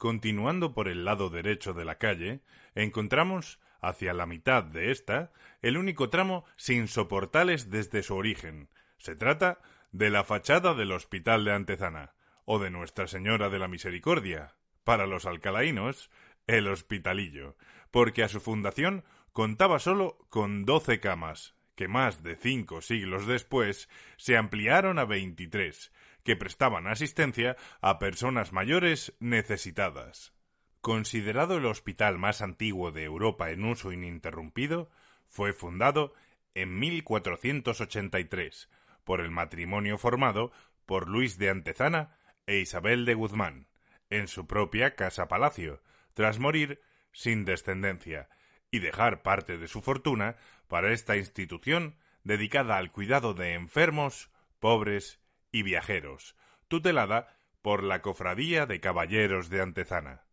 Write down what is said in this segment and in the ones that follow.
Continuando por el lado derecho de la calle, encontramos, hacia la mitad de esta, el único tramo sin soportales desde su origen. Se trata de la fachada del Hospital de Antezana, o de Nuestra Señora de la Misericordia, para los alcalainos, el Hospitalillo, porque a su fundación contaba solo con doce camas, que más de cinco siglos después se ampliaron a veintitrés, que prestaban asistencia a personas mayores necesitadas. Considerado el hospital más antiguo de Europa en uso ininterrumpido, fue fundado en 1483 por el matrimonio formado por Luis de Antezana e Isabel de Guzmán, en su propia casa-palacio, tras morir sin descendencia, y dejar parte de su fortuna para esta institución dedicada al cuidado de enfermos, pobres y viajeros, tutelada por la Cofradía de Caballeros de Antezana.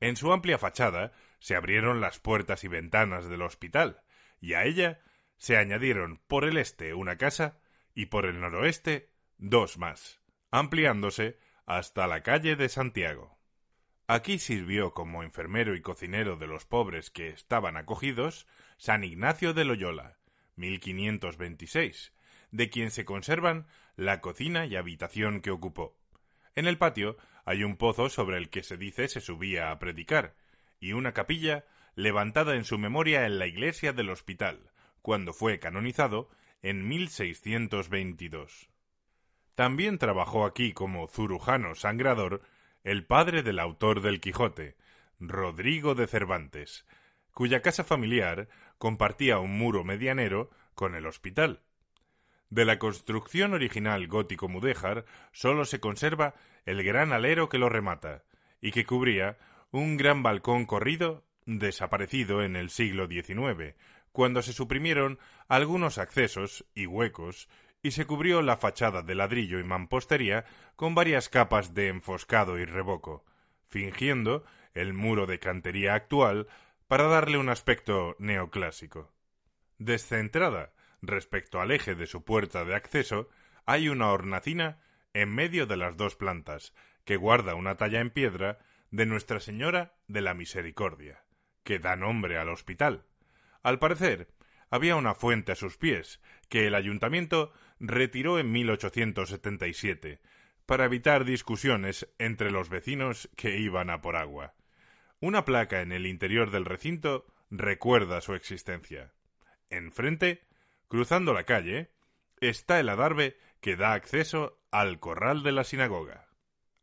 En su amplia fachada se abrieron las puertas y ventanas del hospital, y a ella se añadieron por el este una casa y por el noroeste dos más, ampliándose hasta la calle de Santiago. Aquí sirvió como enfermero y cocinero de los pobres que estaban acogidos San Ignacio de Loyola, 1526, de quien se conservan la cocina y habitación que ocupó. En el patio hay un pozo sobre el que se dice se subía a predicar, y una capilla levantada en su memoria en la iglesia del hospital, cuando fue canonizado en 1622. También trabajó aquí como zurujano sangrador el padre del autor del Quijote, Rodrigo de Cervantes, cuya casa familiar compartía un muro medianero con el hospital. De la construcción original gótico-mudéjar sólo se conserva el gran alero que lo remata, y que cubría un gran balcón corrido desaparecido en el siglo XIX, cuando se suprimieron algunos accesos y huecos y se cubrió la fachada de ladrillo y mampostería con varias capas de enfoscado y revoco, fingiendo el muro de cantería actual para darle un aspecto neoclásico. Descentrada respecto al eje de su puerta de acceso, hay una hornacina en medio de las dos plantas, que guarda una talla en piedra de Nuestra Señora de la Misericordia, que da nombre al hospital. Al parecer, había una fuente a sus pies, que el ayuntamiento retiró en 1877, para evitar discusiones entre los vecinos que iban a por agua. Una placa en el interior del recinto recuerda su existencia. Enfrente Cruzando la calle está el adarve que da acceso al corral de la sinagoga.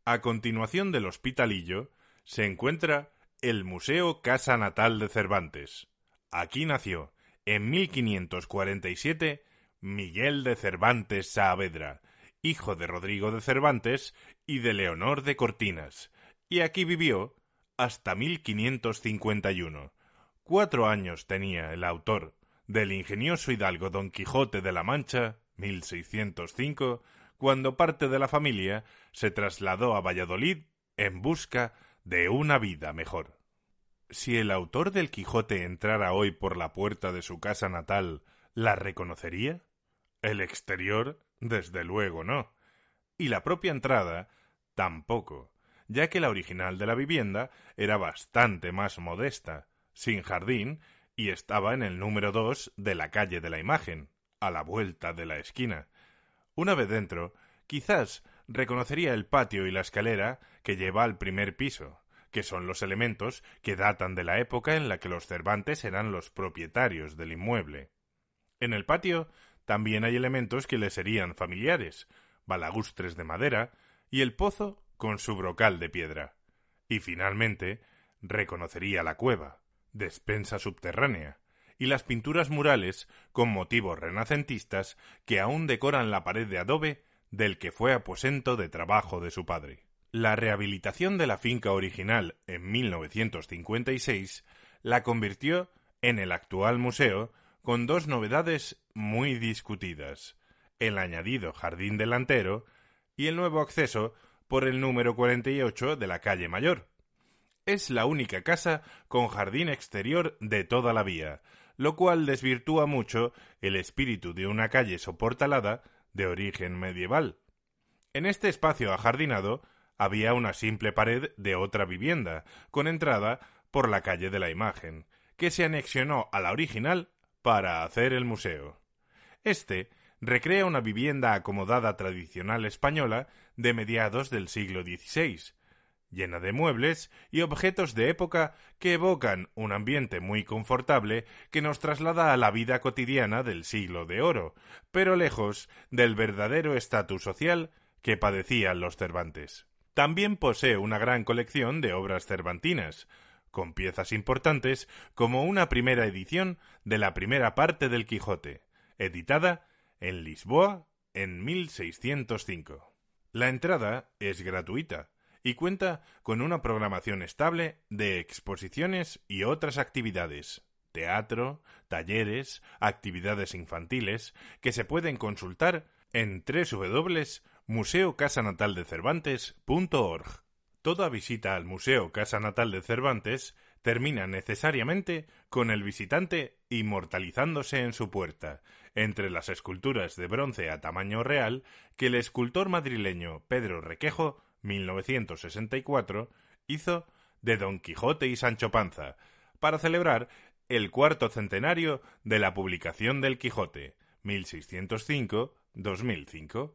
A continuación del hospitalillo se encuentra el Museo Casa Natal de Cervantes. Aquí nació, en 1547, Miguel de Cervantes Saavedra, hijo de Rodrigo de Cervantes y de Leonor de Cortinas, y aquí vivió hasta 1551. Cuatro años tenía el autor del ingenioso hidalgo Don Quijote de la Mancha, 1605, cuando parte de la familia se trasladó a Valladolid en busca de una vida mejor. Si el autor del Quijote entrara hoy por la puerta de su casa natal, ¿la reconocería? El exterior, desde luego no. Y la propia entrada, tampoco, ya que la original de la vivienda era bastante más modesta, sin jardín y estaba en el número dos de la calle de la imagen, a la vuelta de la esquina. Una vez dentro, quizás reconocería el patio y la escalera que lleva al primer piso, que son los elementos que datan de la época en la que los Cervantes eran los propietarios del inmueble. En el patio también hay elementos que le serían familiares, balagustres de madera y el pozo con su brocal de piedra. Y finalmente reconocería la cueva, despensa subterránea, y las pinturas murales con motivos renacentistas que aún decoran la pared de adobe del que fue aposento de trabajo de su padre. La rehabilitación de la finca original en 1956 la convirtió en el actual museo con dos novedades muy discutidas, el añadido jardín delantero y el nuevo acceso por el número 48 de la calle Mayor. Es la única casa con jardín exterior de toda la vía, lo cual desvirtúa mucho el espíritu de una calle soportalada de origen medieval. En este espacio ajardinado había una simple pared de otra vivienda, con entrada por la calle de la imagen, que se anexionó a la original para hacer el museo. Este recrea una vivienda acomodada tradicional española de mediados del siglo XVI, llena de muebles y objetos de época que evocan un ambiente muy confortable que nos traslada a la vida cotidiana del siglo de oro, pero lejos del verdadero estatus social que padecían los Cervantes. También posee una gran colección de obras cervantinas, con piezas importantes como una primera edición de la primera parte del Quijote, editada en Lisboa en 1605. La entrada es gratuita y cuenta con una programación estable de exposiciones y otras actividades, teatro, talleres, actividades infantiles, que se pueden consultar en www.museocasanataldecervantes.org. Toda visita al Museo Casa Natal de Cervantes termina necesariamente con el visitante inmortalizándose en su puerta, entre las esculturas de bronce a tamaño real que el escultor madrileño Pedro Requejo 1964, hizo de Don Quijote y Sancho Panza, para celebrar el cuarto centenario de la publicación del Quijote, 1605-2005.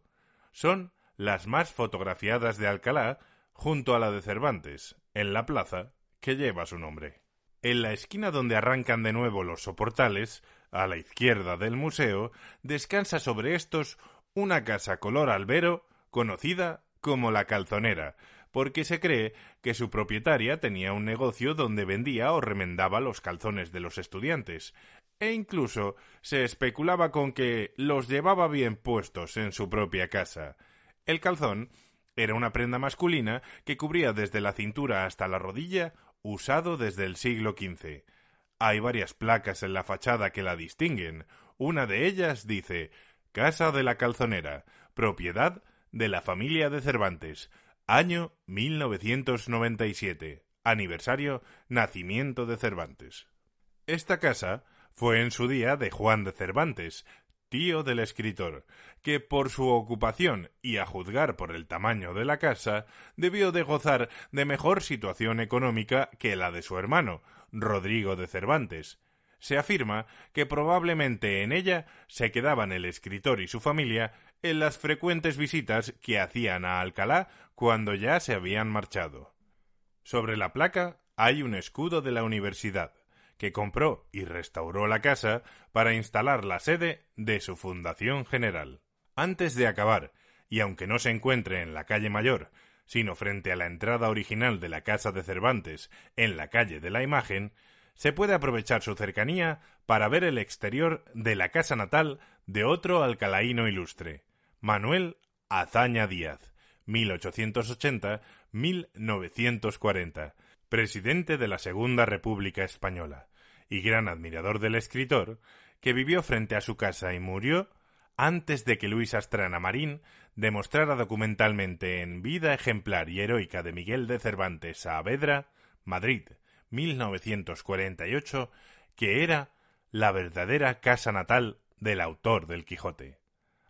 Son las más fotografiadas de Alcalá, junto a la de Cervantes, en la plaza que lleva su nombre. En la esquina donde arrancan de nuevo los soportales, a la izquierda del museo, descansa sobre estos una casa color albero conocida como la calzonera, porque se cree que su propietaria tenía un negocio donde vendía o remendaba los calzones de los estudiantes, e incluso se especulaba con que los llevaba bien puestos en su propia casa. El calzón era una prenda masculina que cubría desde la cintura hasta la rodilla, usado desde el siglo XV. Hay varias placas en la fachada que la distinguen. Una de ellas dice Casa de la Calzonera, propiedad de la familia de Cervantes, año 1997, aniversario nacimiento de Cervantes. Esta casa fue en su día de Juan de Cervantes, tío del escritor, que por su ocupación y a juzgar por el tamaño de la casa, debió de gozar de mejor situación económica que la de su hermano, Rodrigo de Cervantes, se afirma que probablemente en ella se quedaban el escritor y su familia en las frecuentes visitas que hacían a Alcalá cuando ya se habían marchado. Sobre la placa hay un escudo de la universidad, que compró y restauró la casa para instalar la sede de su fundación general. Antes de acabar, y aunque no se encuentre en la calle Mayor, sino frente a la entrada original de la casa de Cervantes, en la calle de la Imagen, se puede aprovechar su cercanía para ver el exterior de la casa natal de otro alcalaíno ilustre, Manuel Azaña Díaz, 1880-1940, presidente de la Segunda República Española, y gran admirador del escritor, que vivió frente a su casa y murió antes de que Luis Astrana Marín demostrara documentalmente en Vida ejemplar y heroica de Miguel de Cervantes Saavedra, Madrid, 1948, que era la verdadera casa natal del autor del Quijote.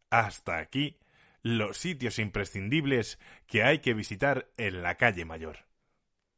Hasta aquí los sitios imprescindibles que hay que visitar en la calle Mayor.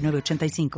85